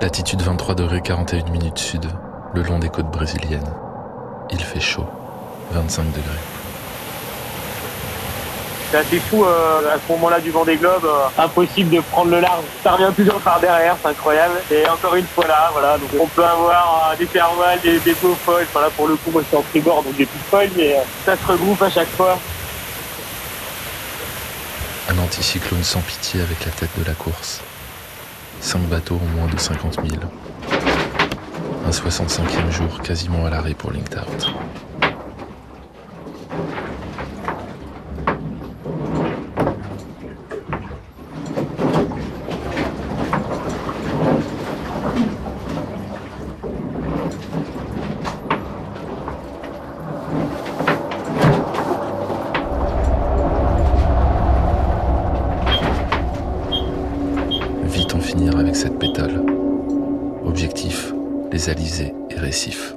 Latitude 23 degrés 41 minutes sud, le long des côtes brésiliennes. Il fait chaud, 25 degrés. C'est assez fou euh, à ce moment-là du vent des globes, euh, impossible de prendre le large. Ça revient toujours par derrière, c'est incroyable. Et encore une fois là, voilà, donc on peut avoir euh, des servales, des, des beaux folles. Voilà, pour le coup, moi je suis en tribord, donc des petites folles, mais euh, ça se regroupe à chaque fois. Un anticyclone sans pitié avec la tête de la course. Cinq bateaux en moins de 50 000. Un 65e jour quasiment à l'arrêt pour Linked Out. Vite en avec cette pétale. Objectif, les alizés et récifs.